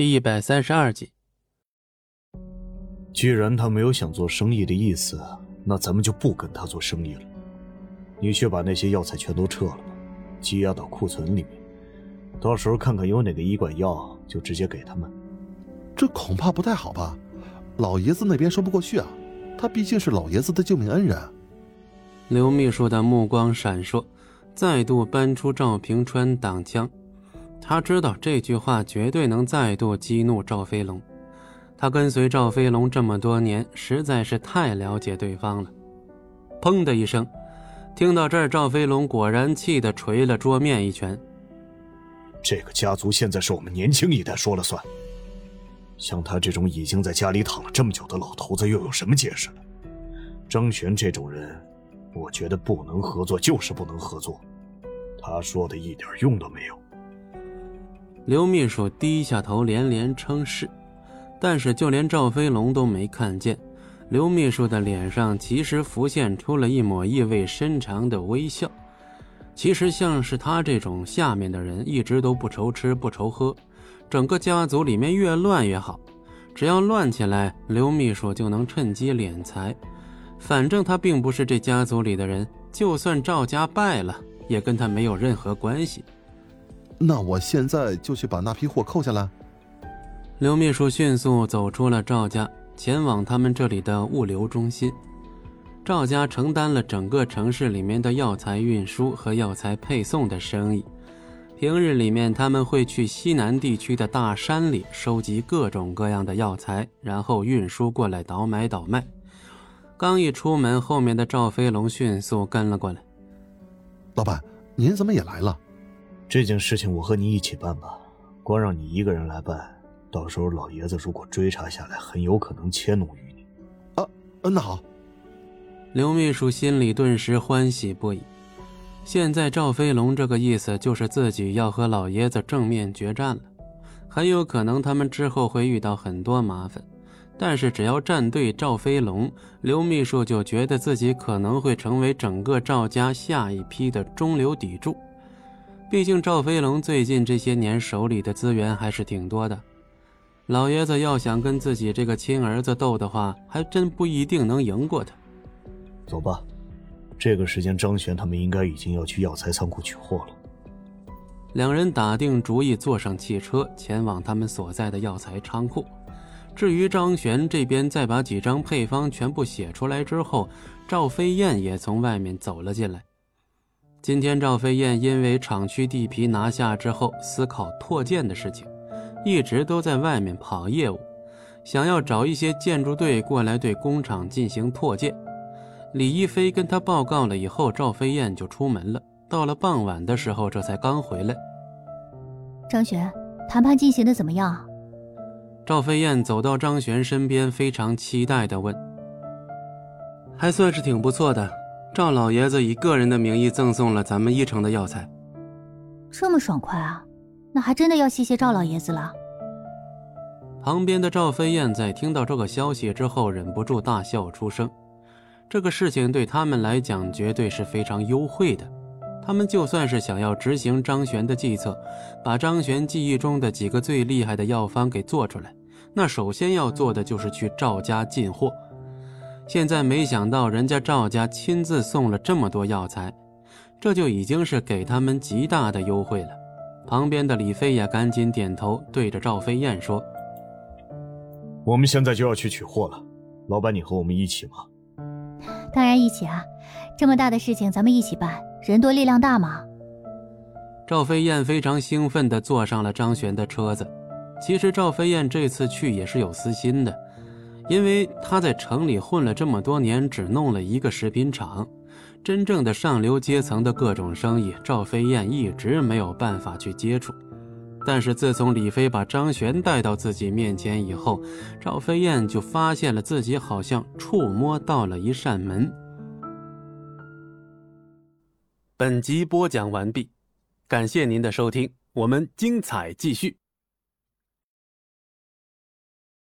第一百三十二集。既然他没有想做生意的意思，那咱们就不跟他做生意了。你去把那些药材全都撤了吧，积压到库存里面。到时候看看有哪个医馆要，就直接给他们。这恐怕不太好吧？老爷子那边说不过去啊，他毕竟是老爷子的救命恩人。刘秘书的目光闪烁，再度搬出赵平川挡枪。他知道这句话绝对能再度激怒赵飞龙。他跟随赵飞龙这么多年，实在是太了解对方了。砰的一声，听到这儿，赵飞龙果然气得捶了桌面一拳。这个家族现在是我们年轻一代说了算。像他这种已经在家里躺了这么久的老头子，又有什么解释呢？张璇这种人，我觉得不能合作就是不能合作。他说的一点用都没有。刘秘书低下头，连连称是。但是，就连赵飞龙都没看见，刘秘书的脸上其实浮现出了一抹意味深长的微笑。其实，像是他这种下面的人，一直都不愁吃不愁喝，整个家族里面越乱越好，只要乱起来，刘秘书就能趁机敛财。反正他并不是这家族里的人，就算赵家败了，也跟他没有任何关系。那我现在就去把那批货扣下来。刘秘书迅速走出了赵家，前往他们这里的物流中心。赵家承担了整个城市里面的药材运输和药材配送的生意。平日里面，他们会去西南地区的大山里收集各种各样的药材，然后运输过来倒买倒卖。刚一出门，后面的赵飞龙迅速跟了过来。老板，您怎么也来了？这件事情我和你一起办吧，光让你一个人来办。到时候老爷子如果追查下来，很有可能迁怒于你。啊，嗯那好。刘秘书心里顿时欢喜不已。现在赵飞龙这个意思，就是自己要和老爷子正面决战了。很有可能他们之后会遇到很多麻烦，但是只要站对赵飞龙，刘秘书就觉得自己可能会成为整个赵家下一批的中流砥柱。毕竟赵飞龙最近这些年手里的资源还是挺多的。老爷子要想跟自己这个亲儿子斗的话，还真不一定能赢过他。走吧，这个时间张璇他们应该已经要去药材仓库取货了。两人打定主意，坐上汽车前往他们所在的药材仓库。至于张璇这边，再把几张配方全部写出来之后，赵飞燕也从外面走了进来。今天赵飞燕因为厂区地皮拿下之后，思考拓建的事情。一直都在外面跑业务，想要找一些建筑队过来对工厂进行拓建。李一飞跟他报告了以后，赵飞燕就出门了。到了傍晚的时候，这才刚回来。张璇，谈判进行的怎么样？赵飞燕走到张璇身边，非常期待地问：“还算是挺不错的，赵老爷子以个人的名义赠送了咱们一城的药材。这么爽快啊！”那还真的要谢谢赵老爷子了。旁边的赵飞燕在听到这个消息之后，忍不住大笑出声。这个事情对他们来讲绝对是非常优惠的。他们就算是想要执行张璇的计策，把张璇记忆中的几个最厉害的药方给做出来，那首先要做的就是去赵家进货。现在没想到人家赵家亲自送了这么多药材，这就已经是给他们极大的优惠了。旁边的李飞也赶紧点头，对着赵飞燕说：“我们现在就要去取货了，老板，你和我们一起吗？”“当然一起啊，这么大的事情咱们一起办，人多力量大嘛。”赵飞燕非常兴奋地坐上了张璇的车子。其实赵飞燕这次去也是有私心的，因为他在城里混了这么多年，只弄了一个食品厂。真正的上流阶层的各种生意，赵飞燕一直没有办法去接触。但是自从李飞把张璇带到自己面前以后，赵飞燕就发现了自己好像触摸到了一扇门。本集播讲完毕，感谢您的收听，我们精彩继续。